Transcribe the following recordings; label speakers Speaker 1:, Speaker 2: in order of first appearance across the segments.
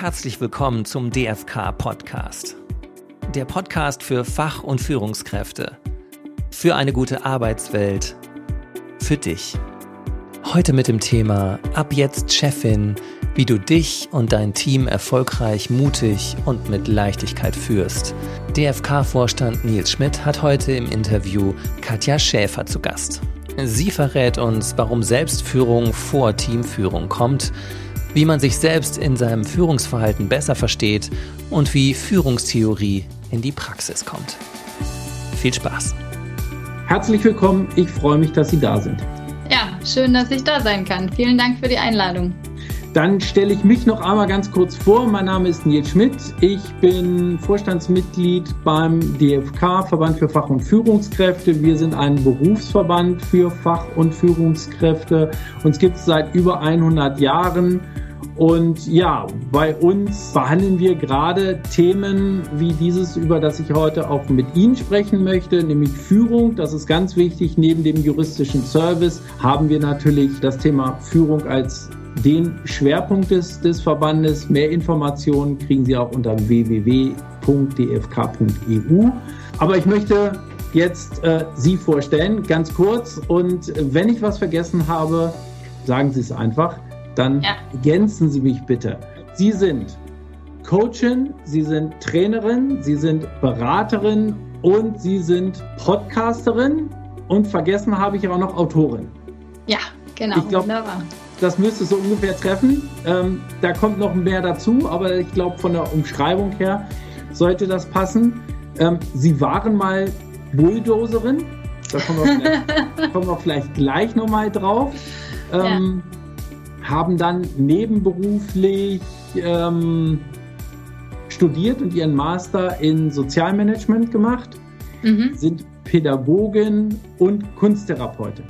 Speaker 1: herzlich willkommen zum DFK Podcast. Der Podcast für Fach- und Führungskräfte. Für eine gute Arbeitswelt. Für dich. Heute mit dem Thema Ab jetzt Chefin, wie du dich und dein Team erfolgreich, mutig und mit Leichtigkeit führst. DFK-Vorstand Nils Schmidt hat heute im Interview Katja Schäfer zu Gast. Sie verrät uns, warum Selbstführung vor Teamführung kommt, wie man sich selbst in seinem Führungsverhalten besser versteht und wie Führungstheorie in die Praxis kommt. Viel Spaß!
Speaker 2: Herzlich willkommen, ich freue mich, dass Sie da sind.
Speaker 3: Ja, schön, dass ich da sein kann. Vielen Dank für die Einladung.
Speaker 2: Dann stelle ich mich noch einmal ganz kurz vor. Mein Name ist Nils Schmidt. Ich bin Vorstandsmitglied beim DFK, Verband für Fach- und Führungskräfte. Wir sind ein Berufsverband für Fach- und Führungskräfte. Uns gibt es seit über 100 Jahren. Und ja, bei uns behandeln wir gerade Themen wie dieses, über das ich heute auch mit Ihnen sprechen möchte, nämlich Führung. Das ist ganz wichtig. Neben dem juristischen Service haben wir natürlich das Thema Führung als den Schwerpunkt des, des Verbandes. Mehr Informationen kriegen Sie auch unter www.dfk.eu. Aber ich möchte jetzt äh, Sie vorstellen, ganz kurz. Und wenn ich was vergessen habe, sagen Sie es einfach dann ja. ergänzen Sie mich bitte. Sie sind Coachin, Sie sind Trainerin, Sie sind Beraterin und Sie sind Podcasterin und vergessen habe ich auch noch Autorin.
Speaker 3: Ja, genau.
Speaker 2: Ich glaube, das müsste so ungefähr treffen. Ähm, da kommt noch mehr dazu, aber ich glaube, von der Umschreibung her sollte das passen. Ähm, Sie waren mal Bulldozerin. Da kommen wir vielleicht, kommen wir vielleicht gleich nochmal drauf. Ähm, ja haben dann nebenberuflich ähm, studiert und ihren Master in Sozialmanagement gemacht, mhm. sind Pädagogin und Kunsttherapeutin.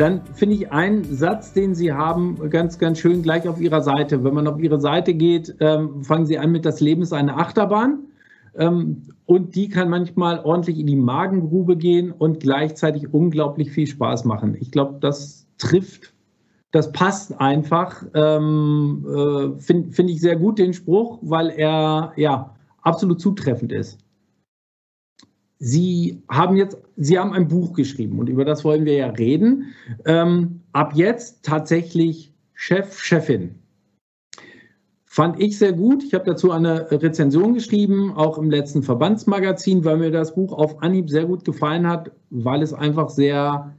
Speaker 2: Dann finde ich einen Satz, den Sie haben, ganz, ganz schön gleich auf Ihrer Seite. Wenn man auf Ihre Seite geht, ähm, fangen Sie an mit Das Leben ist eine Achterbahn. Ähm, und die kann manchmal ordentlich in die Magengrube gehen und gleichzeitig unglaublich viel Spaß machen. Ich glaube, das trifft das passt einfach. Ähm, äh, Finde find ich sehr gut den Spruch, weil er ja absolut zutreffend ist. Sie haben jetzt, Sie haben ein Buch geschrieben und über das wollen wir ja reden. Ähm, ab jetzt tatsächlich Chef, Chefin. Fand ich sehr gut. Ich habe dazu eine Rezension geschrieben, auch im letzten Verbandsmagazin, weil mir das Buch auf Anhieb sehr gut gefallen hat, weil es einfach sehr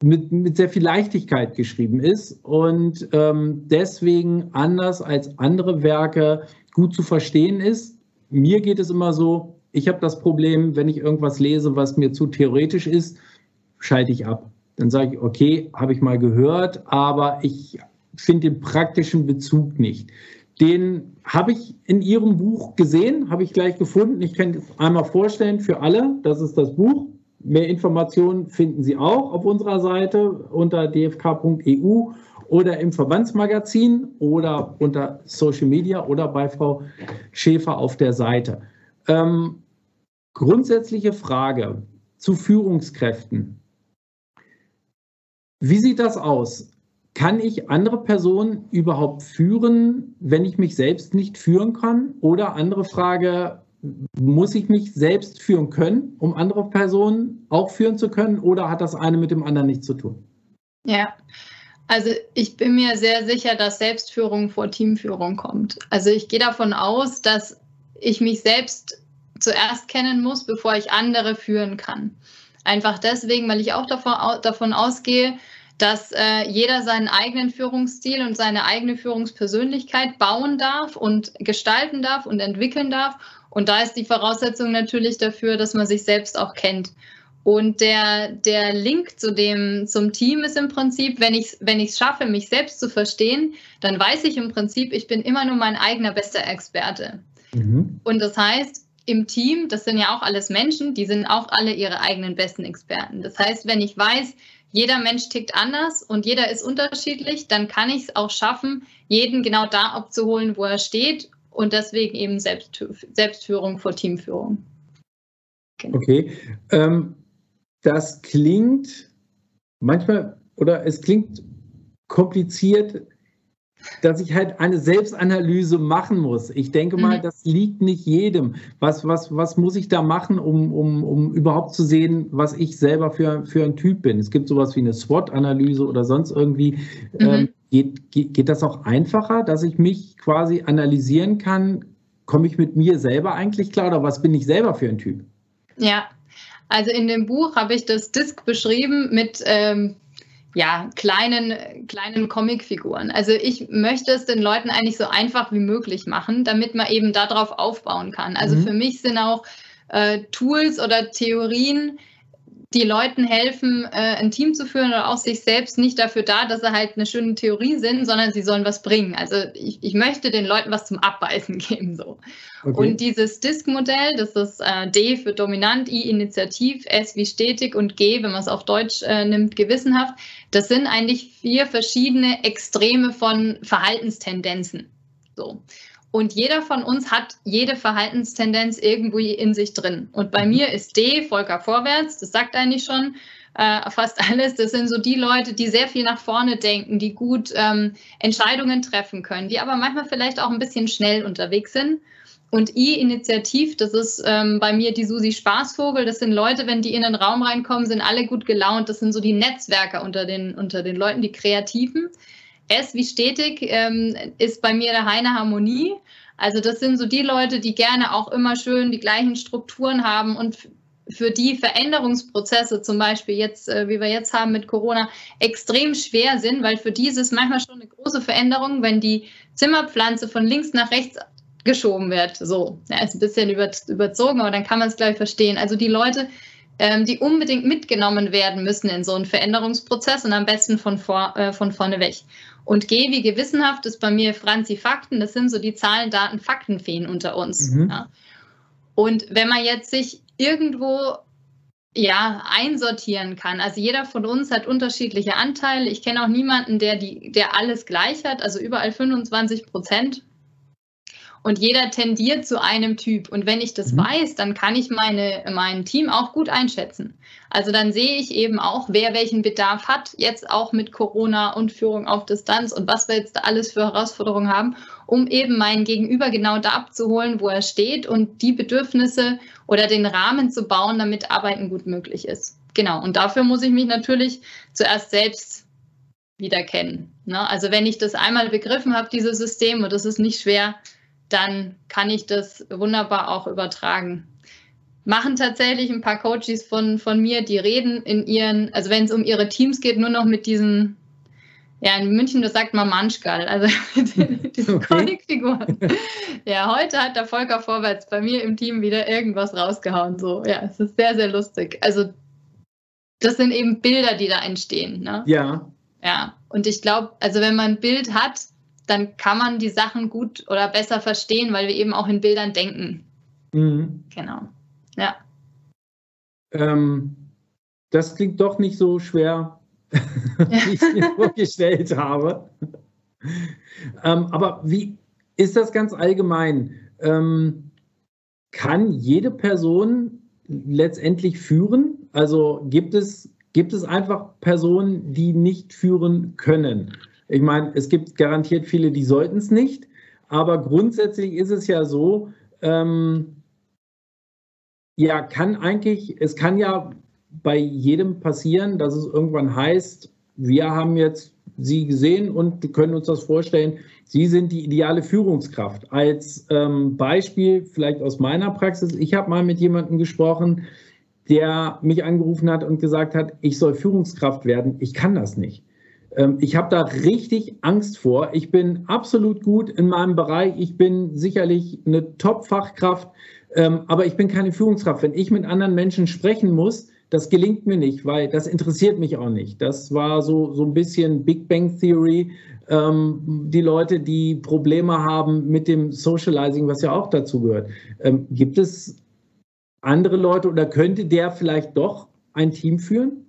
Speaker 2: mit, mit sehr viel Leichtigkeit geschrieben ist und ähm, deswegen anders als andere Werke gut zu verstehen ist. Mir geht es immer so, ich habe das Problem, wenn ich irgendwas lese, was mir zu theoretisch ist, schalte ich ab. Dann sage ich, okay, habe ich mal gehört, aber ich finde den praktischen Bezug nicht. Den habe ich in Ihrem Buch gesehen, habe ich gleich gefunden. Ich kann es einmal vorstellen für alle. Das ist das Buch. Mehr Informationen finden Sie auch auf unserer Seite unter dfk.eu oder im Verbandsmagazin oder unter Social Media oder bei Frau Schäfer auf der Seite. Ähm, grundsätzliche Frage zu Führungskräften. Wie sieht das aus? Kann ich andere Personen überhaupt führen, wenn ich mich selbst nicht führen kann? Oder andere Frage, muss ich mich selbst führen können, um andere Personen auch führen zu können, oder hat das eine mit dem anderen nichts zu tun?
Speaker 3: Ja, also ich bin mir sehr sicher, dass Selbstführung vor Teamführung kommt. Also ich gehe davon aus, dass ich mich selbst zuerst kennen muss, bevor ich andere führen kann. Einfach deswegen, weil ich auch davon, davon ausgehe, dass äh, jeder seinen eigenen Führungsstil und seine eigene Führungspersönlichkeit bauen darf und gestalten darf und entwickeln darf und da ist die Voraussetzung natürlich dafür, dass man sich selbst auch kennt. Und der, der Link zu dem, zum Team ist im Prinzip, wenn ich es wenn ich's schaffe, mich selbst zu verstehen, dann weiß ich im Prinzip, ich bin immer nur mein eigener bester Experte. Mhm. Und das heißt, im Team, das sind ja auch alles Menschen, die sind auch alle ihre eigenen besten Experten. Das heißt, wenn ich weiß, jeder Mensch tickt anders und jeder ist unterschiedlich, dann kann ich es auch schaffen, jeden genau da abzuholen, wo er steht und deswegen eben Selbst, Selbstführung vor Teamführung.
Speaker 2: Genau. Okay. Ähm, das klingt manchmal oder es klingt kompliziert. Dass ich halt eine Selbstanalyse machen muss. Ich denke mal, mhm. das liegt nicht jedem. Was, was, was muss ich da machen, um, um, um überhaupt zu sehen, was ich selber für, für ein Typ bin? Es gibt sowas wie eine SWOT-Analyse oder sonst irgendwie. Mhm. Ähm, geht, geht, geht das auch einfacher, dass ich mich quasi analysieren kann? Komme ich mit mir selber eigentlich klar oder was bin ich selber für ein Typ?
Speaker 3: Ja, also in dem Buch habe ich das Disk beschrieben mit ähm, ja, kleinen, kleinen Comicfiguren. Also ich möchte es den Leuten eigentlich so einfach wie möglich machen, damit man eben darauf aufbauen kann. Also mhm. für mich sind auch äh, Tools oder Theorien, die Leuten helfen, äh, ein Team zu führen oder auch sich selbst nicht dafür da, dass sie halt eine schöne Theorie sind, sondern sie sollen was bringen. Also ich, ich möchte den Leuten was zum Abbeißen geben. So. Okay. Und dieses Disk-Modell, das ist äh, D für dominant, I initiativ, S wie stetig und G, wenn man es auf Deutsch äh, nimmt, gewissenhaft, das sind eigentlich vier verschiedene Extreme von Verhaltenstendenzen. So. Und jeder von uns hat jede Verhaltenstendenz irgendwo in sich drin. Und bei mir ist D, Volker vorwärts, das sagt eigentlich schon äh, fast alles. Das sind so die Leute, die sehr viel nach vorne denken, die gut ähm, Entscheidungen treffen können, die aber manchmal vielleicht auch ein bisschen schnell unterwegs sind. Und I-Initiativ, das ist ähm, bei mir die Susi Spaßvogel. Das sind Leute, wenn die in den Raum reinkommen, sind alle gut gelaunt. Das sind so die Netzwerker unter den, unter den Leuten, die Kreativen. S wie stetig ähm, ist bei mir der Heine Harmonie. Also das sind so die Leute, die gerne auch immer schön die gleichen Strukturen haben und für die Veränderungsprozesse zum Beispiel jetzt, äh, wie wir jetzt haben mit Corona, extrem schwer sind, weil für die ist es manchmal schon eine große Veränderung, wenn die Zimmerpflanze von links nach rechts geschoben wird. So, ja, ist ein bisschen über, überzogen, aber dann kann man es gleich verstehen. Also die Leute, ähm, die unbedingt mitgenommen werden müssen in so einen Veränderungsprozess und am besten von, vor, äh, von vorne weg. Und G wie gewissenhaft ist bei mir Franzi Fakten. Das sind so die Zahlen, Daten, Faktenfeen unter uns. Mhm. Ja. Und wenn man jetzt sich irgendwo ja, einsortieren kann. Also jeder von uns hat unterschiedliche Anteile. Ich kenne auch niemanden, der, die, der alles gleich hat, also überall 25 Prozent und jeder tendiert zu einem Typ. Und wenn ich das mhm. weiß, dann kann ich meine, mein Team auch gut einschätzen. Also dann sehe ich eben auch, wer welchen Bedarf hat, jetzt auch mit Corona und Führung auf Distanz und was wir jetzt alles für Herausforderungen haben, um eben meinen Gegenüber genau da abzuholen, wo er steht und die Bedürfnisse oder den Rahmen zu bauen, damit Arbeiten gut möglich ist. Genau. Und dafür muss ich mich natürlich zuerst selbst wieder kennen. Ne? Also wenn ich das einmal begriffen habe, dieses System, und das ist nicht schwer, dann kann ich das wunderbar auch übertragen. Machen tatsächlich ein paar Coaches von, von mir, die reden in ihren, also wenn es um ihre Teams geht, nur noch mit diesen, ja, in München, das sagt man Manschgal, also mit diesen okay. Comicfiguren. Ja, heute hat der Volker Vorwärts bei mir im Team wieder irgendwas rausgehauen. So, ja, es ist sehr, sehr lustig. Also, das sind eben Bilder, die da entstehen. Ne?
Speaker 2: Ja.
Speaker 3: Ja, und ich glaube, also wenn man ein Bild hat, dann kann man die Sachen gut oder besser verstehen, weil wir eben auch in Bildern denken. Mhm. Genau. Ja.
Speaker 2: Ähm, das klingt doch nicht so schwer, wie ich es mir vorgestellt habe. Ähm, aber wie ist das ganz allgemein? Ähm, kann jede Person letztendlich führen? Also gibt es, gibt es einfach Personen, die nicht führen können? Ich meine, es gibt garantiert viele, die sollten es nicht, aber grundsätzlich ist es ja so, ähm, ja, kann eigentlich, es kann ja bei jedem passieren, dass es irgendwann heißt, wir haben jetzt Sie gesehen und können uns das vorstellen, Sie sind die ideale Führungskraft. Als ähm, Beispiel vielleicht aus meiner Praxis, ich habe mal mit jemandem gesprochen, der mich angerufen hat und gesagt hat, ich soll Führungskraft werden, ich kann das nicht. Ähm, ich habe da richtig Angst vor. Ich bin absolut gut in meinem Bereich. Ich bin sicherlich eine Top-Fachkraft, ähm, aber ich bin keine Führungskraft. Wenn ich mit anderen Menschen sprechen muss, das gelingt mir nicht, weil das interessiert mich auch nicht. Das war so, so ein bisschen Big Bang Theory. Ähm, die Leute, die Probleme haben mit dem Socializing, was ja auch dazu gehört. gibt es andere Leute oder könnte der vielleicht doch ein Team führen?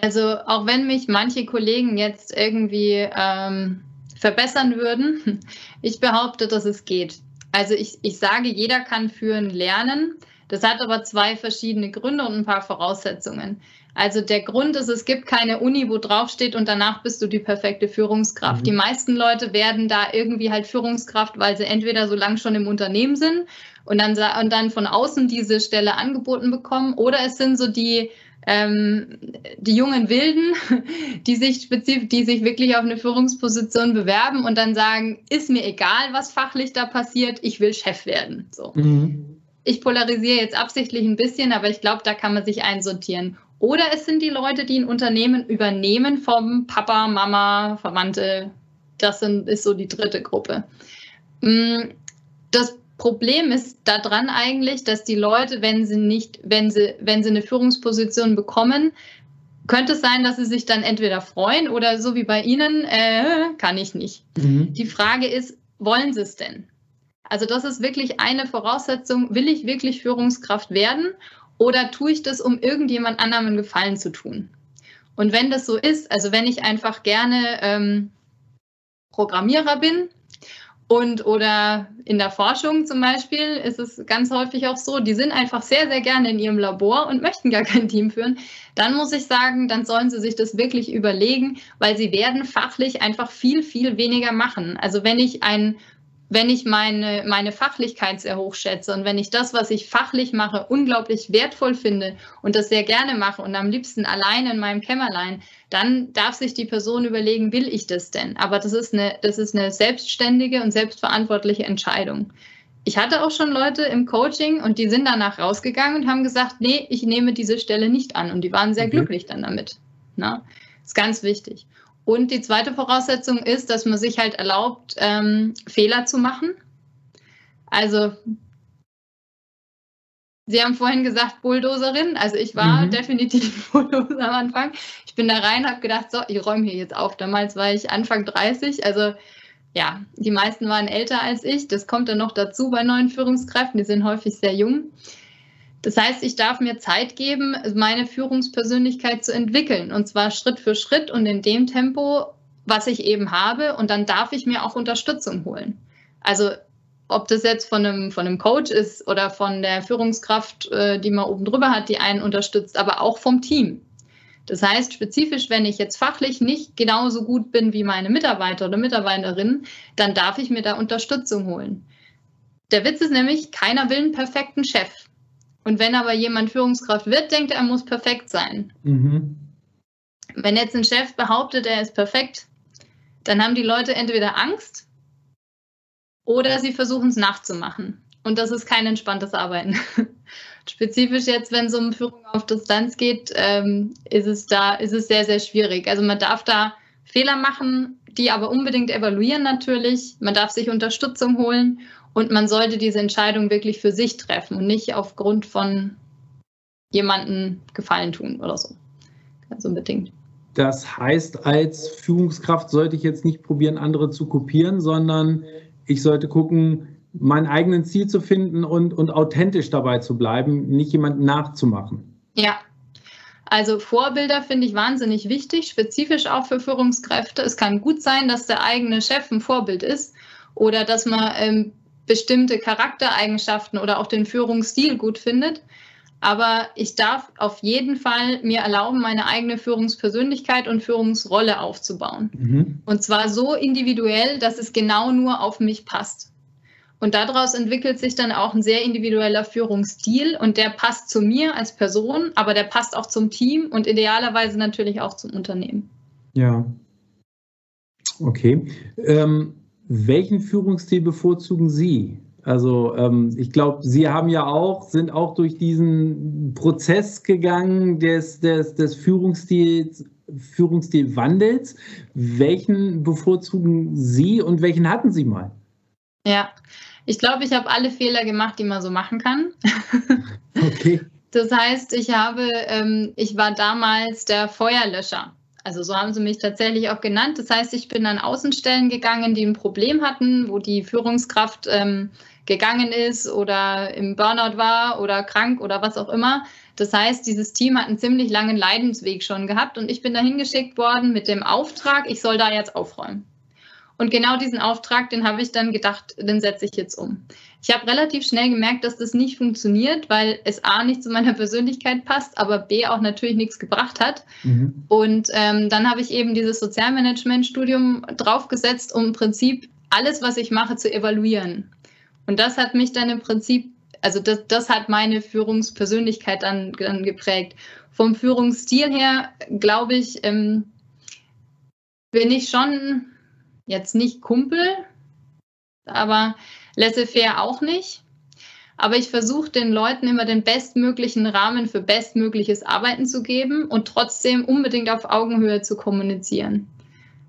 Speaker 3: Also auch wenn mich manche Kollegen jetzt irgendwie ähm, verbessern würden, ich behaupte, dass es geht. Also ich, ich sage, jeder kann führen lernen. Das hat aber zwei verschiedene Gründe und ein paar Voraussetzungen. Also der Grund ist, es gibt keine Uni, wo draufsteht und danach bist du die perfekte Führungskraft. Mhm. Die meisten Leute werden da irgendwie halt Führungskraft, weil sie entweder so lange schon im Unternehmen sind und dann, und dann von außen diese Stelle angeboten bekommen oder es sind so die, ähm, die jungen Wilden, die sich spezifisch, die sich wirklich auf eine Führungsposition bewerben und dann sagen, ist mir egal, was fachlich da passiert, ich will Chef werden. So. Mhm. Ich polarisiere jetzt absichtlich ein bisschen, aber ich glaube, da kann man sich einsortieren. Oder es sind die Leute, die ein Unternehmen übernehmen vom Papa, Mama, Verwandte. Das sind, ist so die dritte Gruppe. Mm, das Problem ist daran eigentlich, dass die Leute, wenn sie nicht, wenn sie, wenn sie eine Führungsposition bekommen, könnte es sein, dass sie sich dann entweder freuen oder so wie bei Ihnen, äh, kann ich nicht. Mhm. Die Frage ist, wollen Sie es denn? Also das ist wirklich eine Voraussetzung, will ich wirklich Führungskraft werden oder tue ich das, um irgendjemand anderem einen Gefallen zu tun? Und wenn das so ist, also wenn ich einfach gerne ähm, Programmierer bin und oder in der Forschung zum Beispiel ist es ganz häufig auch so, die sind einfach sehr, sehr gerne in ihrem Labor und möchten gar kein Team führen, dann muss ich sagen, dann sollen sie sich das wirklich überlegen, weil sie werden fachlich einfach viel, viel weniger machen. Also wenn ich ein wenn ich meine, meine Fachlichkeit sehr hoch schätze und wenn ich das, was ich fachlich mache, unglaublich wertvoll finde und das sehr gerne mache und am liebsten allein in meinem Kämmerlein, dann darf sich die Person überlegen, will ich das denn? Aber das ist eine, das ist eine selbstständige und selbstverantwortliche Entscheidung. Ich hatte auch schon Leute im Coaching und die sind danach rausgegangen und haben gesagt, nee, ich nehme diese Stelle nicht an. Und die waren sehr okay. glücklich dann damit. Na? Das ist ganz wichtig. Und die zweite Voraussetzung ist, dass man sich halt erlaubt, ähm, Fehler zu machen. Also, Sie haben vorhin gesagt Bulldozerin. Also ich war mhm. definitiv Bulldozer am Anfang. Ich bin da rein, habe gedacht, so, ich räume hier jetzt auf. Damals war ich Anfang 30. Also ja, die meisten waren älter als ich. Das kommt dann noch dazu bei neuen Führungskräften. Die sind häufig sehr jung. Das heißt, ich darf mir Zeit geben, meine Führungspersönlichkeit zu entwickeln und zwar Schritt für Schritt und in dem Tempo, was ich eben habe. Und dann darf ich mir auch Unterstützung holen. Also ob das jetzt von einem, von einem Coach ist oder von der Führungskraft, äh, die man oben drüber hat, die einen unterstützt, aber auch vom Team. Das heißt, spezifisch, wenn ich jetzt fachlich nicht genauso gut bin wie meine Mitarbeiter oder Mitarbeiterinnen, dann darf ich mir da Unterstützung holen. Der Witz ist nämlich, keiner will einen perfekten Chef. Und wenn aber jemand Führungskraft wird, denkt er, er muss perfekt sein. Mhm. Wenn jetzt ein Chef behauptet, er ist perfekt, dann haben die Leute entweder Angst oder sie versuchen es nachzumachen. Und das ist kein entspanntes Arbeiten. Spezifisch jetzt, wenn es um Führung auf Distanz geht, ähm, ist es da, ist es sehr, sehr schwierig. Also man darf da Fehler machen, die aber unbedingt evaluieren natürlich. Man darf sich Unterstützung holen und man sollte diese Entscheidung wirklich für sich treffen und nicht aufgrund von jemandem Gefallen tun oder so. Ganz unbedingt.
Speaker 2: Das heißt, als Führungskraft sollte ich jetzt nicht probieren, andere zu kopieren, sondern ich sollte gucken, mein eigenes Ziel zu finden und, und authentisch dabei zu bleiben, nicht jemanden nachzumachen.
Speaker 3: Ja, also Vorbilder finde ich wahnsinnig wichtig, spezifisch auch für Führungskräfte. Es kann gut sein, dass der eigene Chef ein Vorbild ist oder dass man ähm, bestimmte Charaktereigenschaften oder auch den Führungsstil gut findet. Aber ich darf auf jeden Fall mir erlauben, meine eigene Führungspersönlichkeit und Führungsrolle aufzubauen. Mhm. Und zwar so individuell, dass es genau nur auf mich passt. Und daraus entwickelt sich dann auch ein sehr individueller Führungsstil und der passt zu mir als Person, aber der passt auch zum Team und idealerweise natürlich auch zum Unternehmen.
Speaker 2: Ja. Okay. Ähm, welchen Führungsstil bevorzugen Sie? Also ähm, ich glaube, Sie haben ja auch, sind auch durch diesen Prozess gegangen des, des, des Führungsstils, Führungsstilwandels. Welchen bevorzugen Sie und welchen hatten Sie mal?
Speaker 3: Ja, ich glaube, ich habe alle Fehler gemacht, die man so machen kann. Okay. Das heißt, ich habe, ähm, ich war damals der Feuerlöscher. Also so haben sie mich tatsächlich auch genannt. Das heißt, ich bin an Außenstellen gegangen, die ein Problem hatten, wo die Führungskraft ähm, gegangen ist oder im Burnout war oder krank oder was auch immer. Das heißt, dieses Team hat einen ziemlich langen Leidensweg schon gehabt und ich bin dahin geschickt worden mit dem Auftrag, ich soll da jetzt aufräumen. Und genau diesen Auftrag, den habe ich dann gedacht, den setze ich jetzt um. Ich habe relativ schnell gemerkt, dass das nicht funktioniert, weil es A nicht zu meiner Persönlichkeit passt, aber B auch natürlich nichts gebracht hat. Mhm. Und ähm, dann habe ich eben dieses Sozialmanagement-Studium draufgesetzt, um im Prinzip alles, was ich mache, zu evaluieren. Und das hat mich dann im Prinzip, also das, das hat meine Führungspersönlichkeit dann, dann geprägt. Vom Führungsstil her, glaube ich, ähm, bin ich schon jetzt nicht Kumpel, aber laissez-faire auch nicht. Aber ich versuche den Leuten immer den bestmöglichen Rahmen für bestmögliches Arbeiten zu geben und trotzdem unbedingt auf Augenhöhe zu kommunizieren.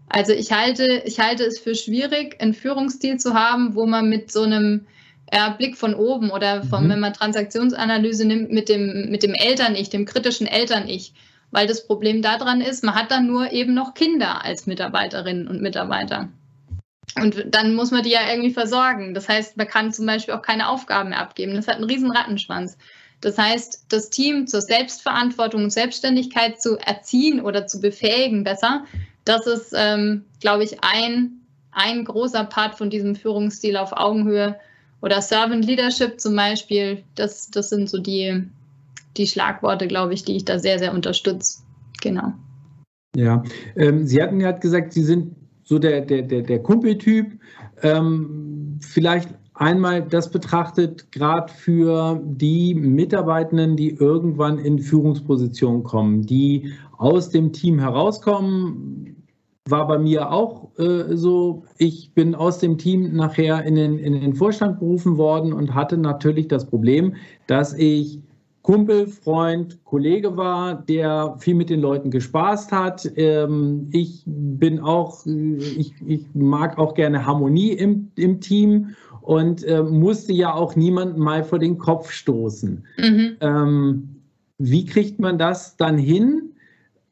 Speaker 3: Also ich halte, ich halte es für schwierig, einen Führungsstil zu haben, wo man mit so einem ja, Blick von oben oder von, mhm. wenn man Transaktionsanalyse nimmt, mit dem, mit dem Eltern-Ich, dem kritischen Eltern-Ich. Weil das Problem daran ist, man hat dann nur eben noch Kinder als Mitarbeiterinnen und Mitarbeiter. Und dann muss man die ja irgendwie versorgen. Das heißt, man kann zum Beispiel auch keine Aufgaben mehr abgeben. Das hat einen riesen Rattenschwanz. Das heißt, das Team zur Selbstverantwortung und Selbstständigkeit zu erziehen oder zu befähigen besser, das ist, ähm, glaube ich, ein, ein großer Part von diesem Führungsstil auf Augenhöhe. Oder Servant Leadership zum Beispiel, das, das sind so die, die Schlagworte, glaube ich, die ich da sehr, sehr unterstütze. Genau.
Speaker 2: Ja, ähm, Sie hatten ja gesagt, Sie sind so der, der, der, der Kumpeltyp. Ähm, vielleicht einmal das betrachtet, gerade für die Mitarbeitenden, die irgendwann in Führungspositionen kommen, die aus dem Team herauskommen, war bei mir auch äh, so. Ich bin aus dem Team nachher in den, in den Vorstand berufen worden und hatte natürlich das Problem, dass ich Kumpel, Freund, Kollege war, der viel mit den Leuten gespaßt hat. Ähm, ich bin auch, äh, ich, ich, mag auch gerne Harmonie im, im Team und äh, musste ja auch niemanden mal vor den Kopf stoßen. Mhm. Ähm, wie kriegt man das dann hin,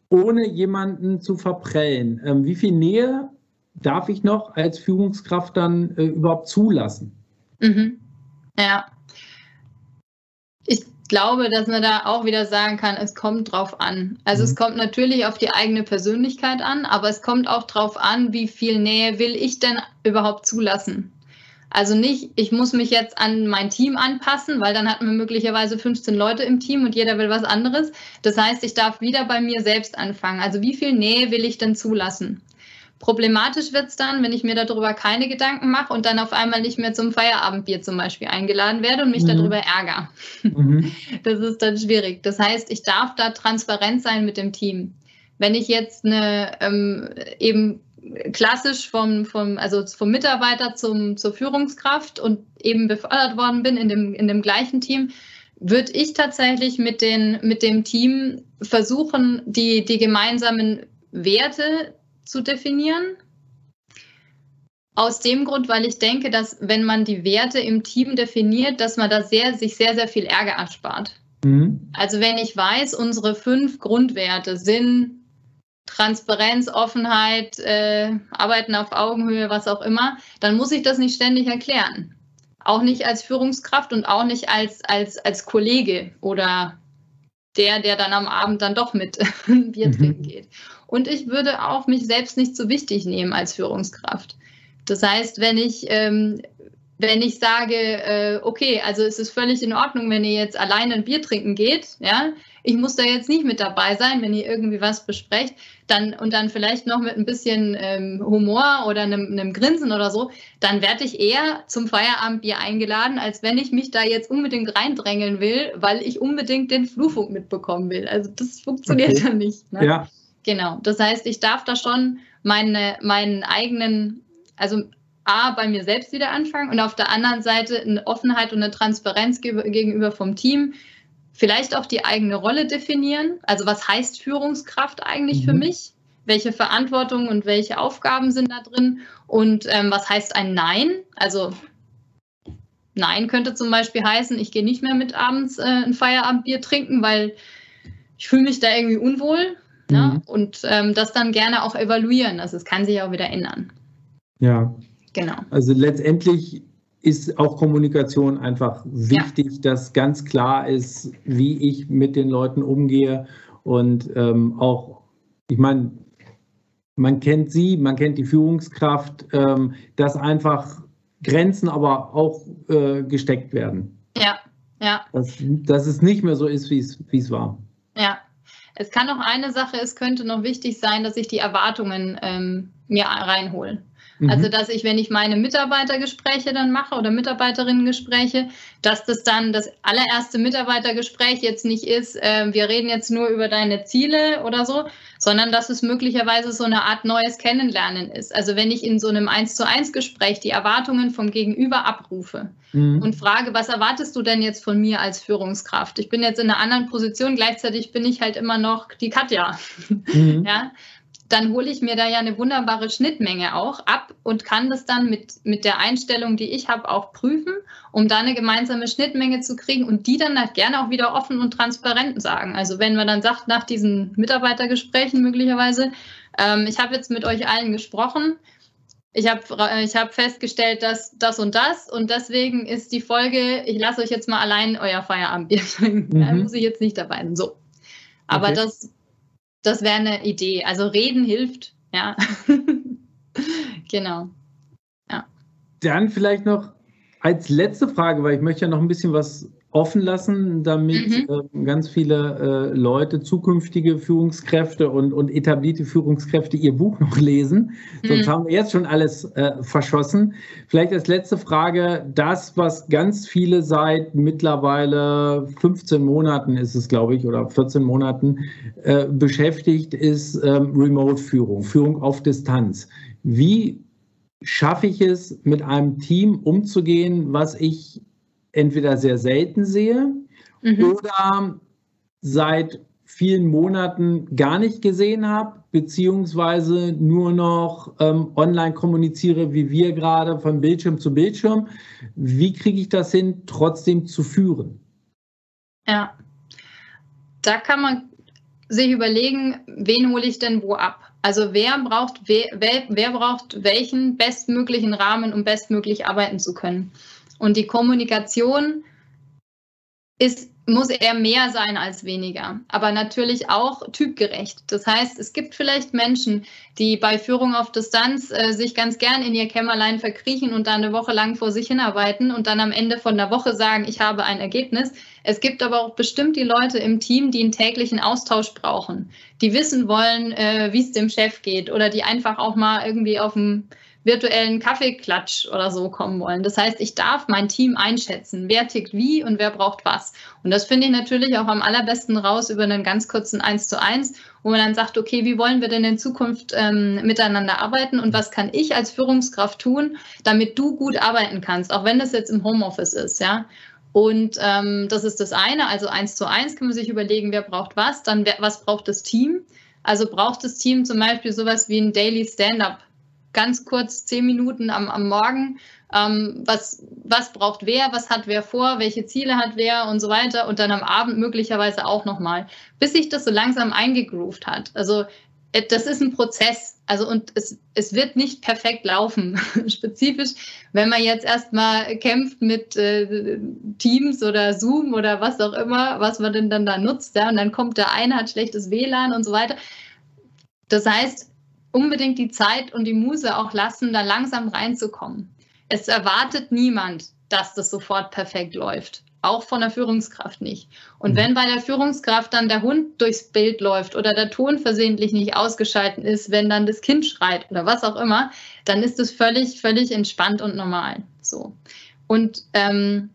Speaker 2: ohne jemanden zu verprellen? Ähm, wie viel Nähe darf ich noch als Führungskraft dann äh, überhaupt zulassen?
Speaker 3: Mhm. Ja, glaube, dass man da auch wieder sagen kann, es kommt drauf an. Also mhm. es kommt natürlich auf die eigene Persönlichkeit an, aber es kommt auch drauf an, wie viel Nähe will ich denn überhaupt zulassen. Also nicht, ich muss mich jetzt an mein Team anpassen, weil dann hat man möglicherweise 15 Leute im Team und jeder will was anderes. Das heißt, ich darf wieder bei mir selbst anfangen. Also wie viel Nähe will ich denn zulassen? Problematisch wird es dann, wenn ich mir darüber keine Gedanken mache und dann auf einmal nicht mehr zum Feierabendbier zum Beispiel eingeladen werde und mich mhm. darüber ärgere. Mhm. Das ist dann schwierig. Das heißt, ich darf da transparent sein mit dem Team. Wenn ich jetzt eine ähm, eben klassisch vom, vom, also vom Mitarbeiter zum, zur Führungskraft und eben befördert worden bin in dem, in dem gleichen Team, würde ich tatsächlich mit, den, mit dem Team versuchen, die, die gemeinsamen Werte zu definieren. Aus dem Grund, weil ich denke, dass wenn man die Werte im Team definiert, dass man da sehr, sich sehr, sehr viel Ärger erspart. Mhm. Also wenn ich weiß, unsere fünf Grundwerte sind Transparenz, Offenheit, äh, Arbeiten auf Augenhöhe, was auch immer, dann muss ich das nicht ständig erklären. Auch nicht als Führungskraft und auch nicht als, als, als Kollege oder der, der dann am Abend dann doch mit Bier mhm. trinken geht. Und ich würde auch mich selbst nicht so wichtig nehmen als Führungskraft. Das heißt, wenn ich, ähm, wenn ich sage, äh, okay, also es ist völlig in Ordnung, wenn ihr jetzt alleine ein Bier trinken geht, ja, ich muss da jetzt nicht mit dabei sein, wenn ihr irgendwie was besprecht, dann und dann vielleicht noch mit ein bisschen ähm, Humor oder einem, einem, Grinsen oder so, dann werde ich eher zum Feierabendbier eingeladen, als wenn ich mich da jetzt unbedingt reindrängeln will, weil ich unbedingt den Flurfunk mitbekommen will. Also das funktioniert okay. dann nicht. Ne? Ja. Genau. Das heißt, ich darf da schon meine, meinen eigenen, also A, bei mir selbst wieder anfangen und auf der anderen Seite eine Offenheit und eine Transparenz gegenüber vom Team. Vielleicht auch die eigene Rolle definieren. Also was heißt Führungskraft eigentlich mhm. für mich? Welche Verantwortung und welche Aufgaben sind da drin? Und ähm, was heißt ein Nein? Also Nein könnte zum Beispiel heißen, ich gehe nicht mehr mit abends äh, ein Feierabendbier trinken, weil ich fühle mich da irgendwie unwohl. Ne? Mhm. Und ähm, das dann gerne auch evaluieren. Also es kann sich auch wieder ändern.
Speaker 2: Ja. Genau. Also letztendlich ist auch Kommunikation einfach wichtig, ja. dass ganz klar ist, wie ich mit den Leuten umgehe und ähm, auch, ich meine, man kennt sie, man kennt die Führungskraft, ähm, dass einfach Grenzen aber auch äh, gesteckt werden.
Speaker 3: Ja, ja.
Speaker 2: Dass, dass es nicht mehr so ist, wie es war.
Speaker 3: Ja. Es kann noch eine Sache, es könnte noch wichtig sein, dass ich die Erwartungen ähm, mir reinhole. Also, mhm. dass ich, wenn ich meine Mitarbeitergespräche dann mache oder Mitarbeiterinnengespräche, dass das dann das allererste Mitarbeitergespräch jetzt nicht ist, äh, wir reden jetzt nur über deine Ziele oder so, sondern dass es möglicherweise so eine Art neues Kennenlernen ist. Also, wenn ich in so einem Eins zu eins Gespräch die Erwartungen vom Gegenüber abrufe mhm. und frage, was erwartest du denn jetzt von mir als Führungskraft? Ich bin jetzt in einer anderen Position, gleichzeitig bin ich halt immer noch die Katja. Mhm. Ja, dann hole ich mir da ja eine wunderbare Schnittmenge auch ab und kann das dann mit, mit der Einstellung, die ich habe, auch prüfen, um da eine gemeinsame Schnittmenge zu kriegen und die dann halt gerne auch wieder offen und transparent sagen. Also wenn man dann sagt, nach diesen Mitarbeitergesprächen möglicherweise, ähm, ich habe jetzt mit euch allen gesprochen, ich habe ich hab festgestellt, dass das und das und deswegen ist die Folge, ich lasse euch jetzt mal allein euer Feierabendbier trinken. Mhm. Da muss ich jetzt nicht dabei sein. So. Aber okay. das das wäre eine Idee. Also reden hilft, ja. genau.
Speaker 2: Ja. Dann vielleicht noch als letzte Frage, weil ich möchte ja noch ein bisschen was offen lassen, damit mhm. äh, ganz viele äh, Leute, zukünftige Führungskräfte und, und etablierte Führungskräfte ihr Buch noch lesen. Mhm. Sonst haben wir jetzt schon alles äh, verschossen. Vielleicht als letzte Frage, das, was ganz viele seit mittlerweile 15 Monaten ist es, glaube ich, oder 14 Monaten äh, beschäftigt, ist ähm, Remote-Führung, Führung auf Distanz. Wie schaffe ich es, mit einem Team umzugehen, was ich entweder sehr selten sehe mhm. oder seit vielen Monaten gar nicht gesehen habe, beziehungsweise nur noch ähm, online kommuniziere, wie wir gerade von Bildschirm zu Bildschirm. Wie kriege ich das hin, trotzdem zu führen?
Speaker 3: Ja, da kann man sich überlegen, wen hole ich denn wo ab? Also wer braucht, wer, wer braucht welchen bestmöglichen Rahmen, um bestmöglich arbeiten zu können? Und die Kommunikation ist, muss eher mehr sein als weniger, aber natürlich auch typgerecht. Das heißt, es gibt vielleicht Menschen, die bei Führung auf Distanz äh, sich ganz gern in ihr Kämmerlein verkriechen und dann eine Woche lang vor sich hinarbeiten und dann am Ende von der Woche sagen, ich habe ein Ergebnis. Es gibt aber auch bestimmt die Leute im Team, die einen täglichen Austausch brauchen, die wissen wollen, äh, wie es dem Chef geht oder die einfach auch mal irgendwie auf dem virtuellen Kaffeeklatsch oder so kommen wollen. Das heißt, ich darf mein Team einschätzen, wer tickt wie und wer braucht was. Und das finde ich natürlich auch am allerbesten raus über einen ganz kurzen Eins zu eins, wo man dann sagt, okay, wie wollen wir denn in Zukunft ähm, miteinander arbeiten und was kann ich als Führungskraft tun, damit du gut arbeiten kannst, auch wenn das jetzt im Homeoffice ist, ja. Und ähm, das ist das eine, also eins zu eins kann man sich überlegen, wer braucht was, dann wer, was braucht das Team. Also braucht das Team zum Beispiel sowas wie ein Daily Stand-up ganz kurz zehn Minuten am, am Morgen, ähm, was, was braucht wer, was hat wer vor, welche Ziele hat wer und so weiter und dann am Abend möglicherweise auch nochmal, bis sich das so langsam eingegroovt hat. Also äh, das ist ein Prozess. Also und es, es wird nicht perfekt laufen. Spezifisch, wenn man jetzt erstmal kämpft mit äh, Teams oder Zoom oder was auch immer, was man denn dann da nutzt, ja, und dann kommt der eine, hat schlechtes WLAN und so weiter. Das heißt, unbedingt die Zeit und die Muse auch lassen, da langsam reinzukommen. Es erwartet niemand, dass das sofort perfekt läuft. Auch von der Führungskraft nicht. Und mhm. wenn bei der Führungskraft dann der Hund durchs Bild läuft oder der Ton versehentlich nicht ausgeschaltet ist, wenn dann das Kind schreit oder was auch immer, dann ist es völlig, völlig entspannt und normal. So. Und ähm,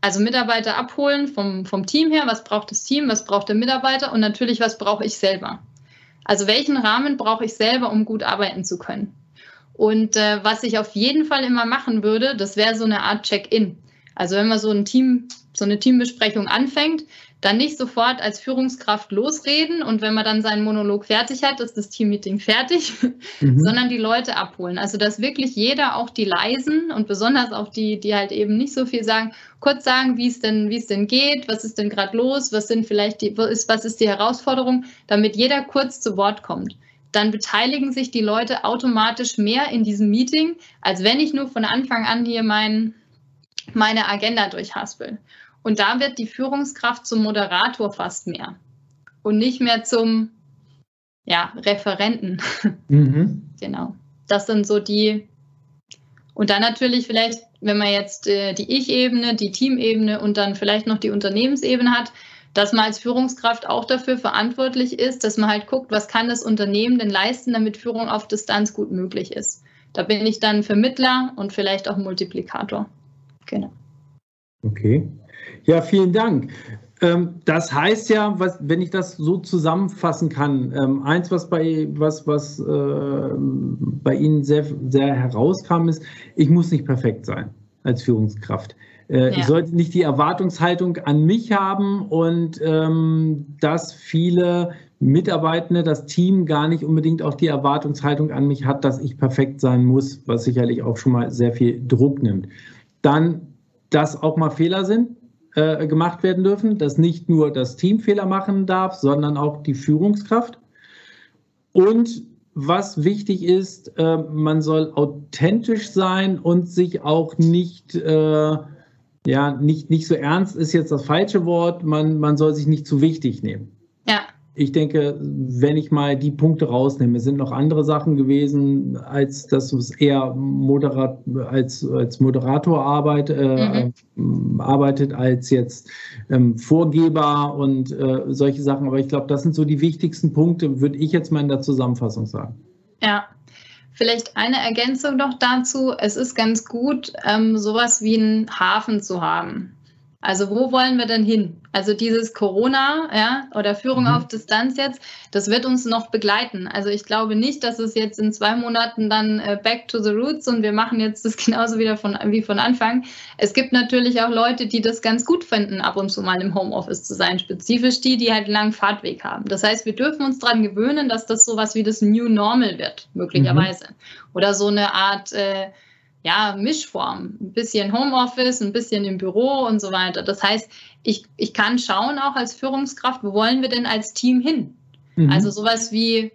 Speaker 3: also Mitarbeiter abholen vom, vom Team her, was braucht das Team, was braucht der Mitarbeiter und natürlich, was brauche ich selber. Also welchen Rahmen brauche ich selber, um gut arbeiten zu können? Und äh, was ich auf jeden Fall immer machen würde, das wäre so eine Art Check-in. Also wenn man so ein Team, so eine Teambesprechung anfängt, dann nicht sofort als Führungskraft losreden und wenn man dann seinen Monolog fertig hat, ist das Teammeeting fertig, mhm. sondern die Leute abholen. Also dass wirklich jeder, auch die Leisen und besonders auch die, die halt eben nicht so viel sagen, kurz sagen, wie es denn, wie es denn geht, was ist denn gerade los, was sind vielleicht die, was ist, was ist die Herausforderung, damit jeder kurz zu Wort kommt dann beteiligen sich die Leute automatisch mehr in diesem Meeting, als wenn ich nur von Anfang an hier mein, meine Agenda durchhaspel. Und da wird die Führungskraft zum Moderator fast mehr und nicht mehr zum ja, Referenten. Mhm. genau. Das sind so die, und dann natürlich vielleicht, wenn man jetzt äh, die Ich-Ebene, die Teamebene und dann vielleicht noch die Unternehmensebene hat, dass man als Führungskraft auch dafür verantwortlich ist, dass man halt guckt, was kann das Unternehmen denn leisten, damit Führung auf Distanz gut möglich ist. Da bin ich dann Vermittler und vielleicht auch Multiplikator. Genau.
Speaker 2: Okay. Ja, vielen Dank. Ähm, das heißt ja, was, wenn ich das so zusammenfassen kann, ähm, eins, was bei, was, was, äh, bei Ihnen sehr, sehr herauskam, ist, ich muss nicht perfekt sein als Führungskraft. Äh, ja. Ich sollte nicht die Erwartungshaltung an mich haben und ähm, dass viele Mitarbeitende, das Team gar nicht unbedingt auch die Erwartungshaltung an mich hat, dass ich perfekt sein muss, was sicherlich auch schon mal sehr viel Druck nimmt. Dann, dass auch mal Fehler sind, äh, gemacht werden dürfen, dass nicht nur das Team Fehler machen darf, sondern auch die Führungskraft. Und was wichtig ist, äh, man soll authentisch sein und sich auch nicht äh, ja, nicht, nicht so ernst ist jetzt das falsche Wort, man, man soll sich nicht zu wichtig nehmen. Ich denke, wenn ich mal die Punkte rausnehme, sind noch andere Sachen gewesen, als dass es eher moderat, als, als Moderator arbeit, äh, mhm. arbeitet, als jetzt ähm, Vorgeber und äh, solche Sachen. Aber ich glaube, das sind so die wichtigsten Punkte, würde ich jetzt mal in der Zusammenfassung sagen.
Speaker 3: Ja, Vielleicht eine Ergänzung noch dazu. Es ist ganz gut, ähm, sowas wie einen Hafen zu haben. Also wo wollen wir denn hin? Also dieses Corona ja, oder Führung mhm. auf Distanz jetzt, das wird uns noch begleiten. Also ich glaube nicht, dass es jetzt in zwei Monaten dann äh, back to the roots und wir machen jetzt das genauso wieder von, wie von Anfang. Es gibt natürlich auch Leute, die das ganz gut finden, ab und zu mal im Homeoffice zu sein, spezifisch die, die halt einen langen Fahrtweg haben. Das heißt, wir dürfen uns daran gewöhnen, dass das sowas wie das New Normal wird, möglicherweise. Mhm. Oder so eine Art... Äh, ja, Mischform. Ein bisschen Homeoffice, ein bisschen im Büro und so weiter. Das heißt, ich, ich kann schauen auch als Führungskraft, wo wollen wir denn als Team hin? Mhm. Also sowas wie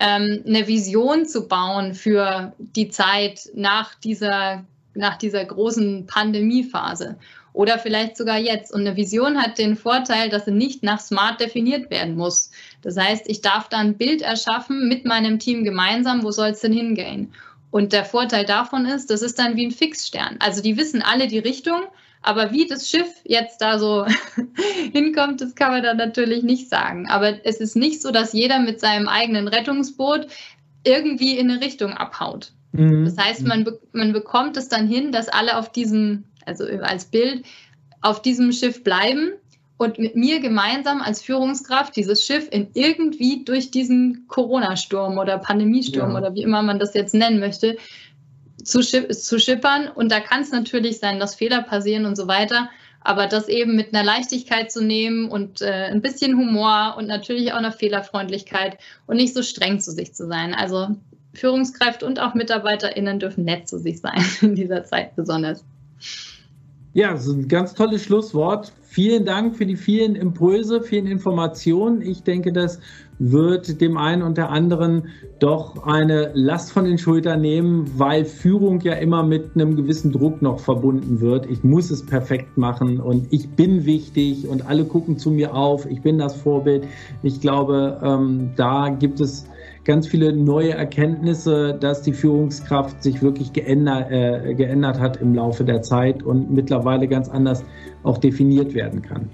Speaker 3: ähm, eine Vision zu bauen für die Zeit nach dieser, nach dieser großen Pandemiephase oder vielleicht sogar jetzt. Und eine Vision hat den Vorteil, dass sie nicht nach Smart definiert werden muss. Das heißt, ich darf dann ein Bild erschaffen mit meinem Team gemeinsam, wo soll es denn hingehen? Und der Vorteil davon ist, das ist dann wie ein Fixstern. Also die wissen alle die Richtung, aber wie das Schiff jetzt da so hinkommt, das kann man dann natürlich nicht sagen. Aber es ist nicht so, dass jeder mit seinem eigenen Rettungsboot irgendwie in eine Richtung abhaut. Mhm. Das heißt, man, be man bekommt es dann hin, dass alle auf diesem, also als Bild, auf diesem Schiff bleiben und mit mir gemeinsam als Führungskraft dieses Schiff in irgendwie durch diesen Corona-Sturm oder Pandemiesturm ja. oder wie immer man das jetzt nennen möchte, zu, zu schippern. Und da kann es natürlich sein, dass Fehler passieren und so weiter. Aber das eben mit einer Leichtigkeit zu nehmen und äh, ein bisschen Humor und natürlich auch einer Fehlerfreundlichkeit und nicht so streng zu sich zu sein. Also Führungskräfte und auch MitarbeiterInnen dürfen nett zu sich sein in dieser Zeit besonders.
Speaker 2: Ja, das ist ein ganz tolles Schlusswort. Vielen Dank für die vielen Impulse, vielen Informationen. Ich denke, das wird dem einen und der anderen doch eine Last von den Schultern nehmen, weil Führung ja immer mit einem gewissen Druck noch verbunden wird. Ich muss es perfekt machen und ich bin wichtig und alle gucken zu mir auf. Ich bin das Vorbild. Ich glaube, ähm, da gibt es ganz viele neue Erkenntnisse, dass die Führungskraft sich wirklich geändert, äh, geändert hat im Laufe der Zeit und mittlerweile ganz anders auch definiert werden kann.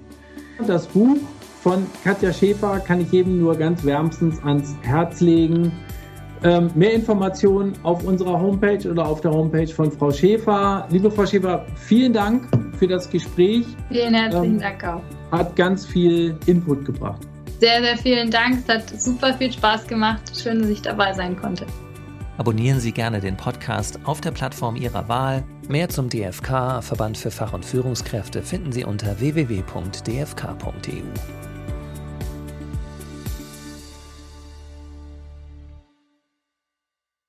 Speaker 2: Das Buch von Katja Schäfer kann ich jedem nur ganz wärmstens ans Herz legen. Ähm, mehr Informationen auf unserer Homepage oder auf der Homepage von Frau Schäfer. Liebe Frau Schäfer, vielen Dank für das Gespräch.
Speaker 3: Vielen herzlichen ähm, Dank auch.
Speaker 2: Hat ganz viel Input gebracht.
Speaker 3: Sehr, sehr vielen Dank. Es hat super viel Spaß gemacht. Schön, dass ich dabei sein konnte.
Speaker 1: Abonnieren Sie gerne den Podcast auf der Plattform Ihrer Wahl. Mehr zum DFK, Verband für Fach- und Führungskräfte, finden Sie unter www.dfk.eu.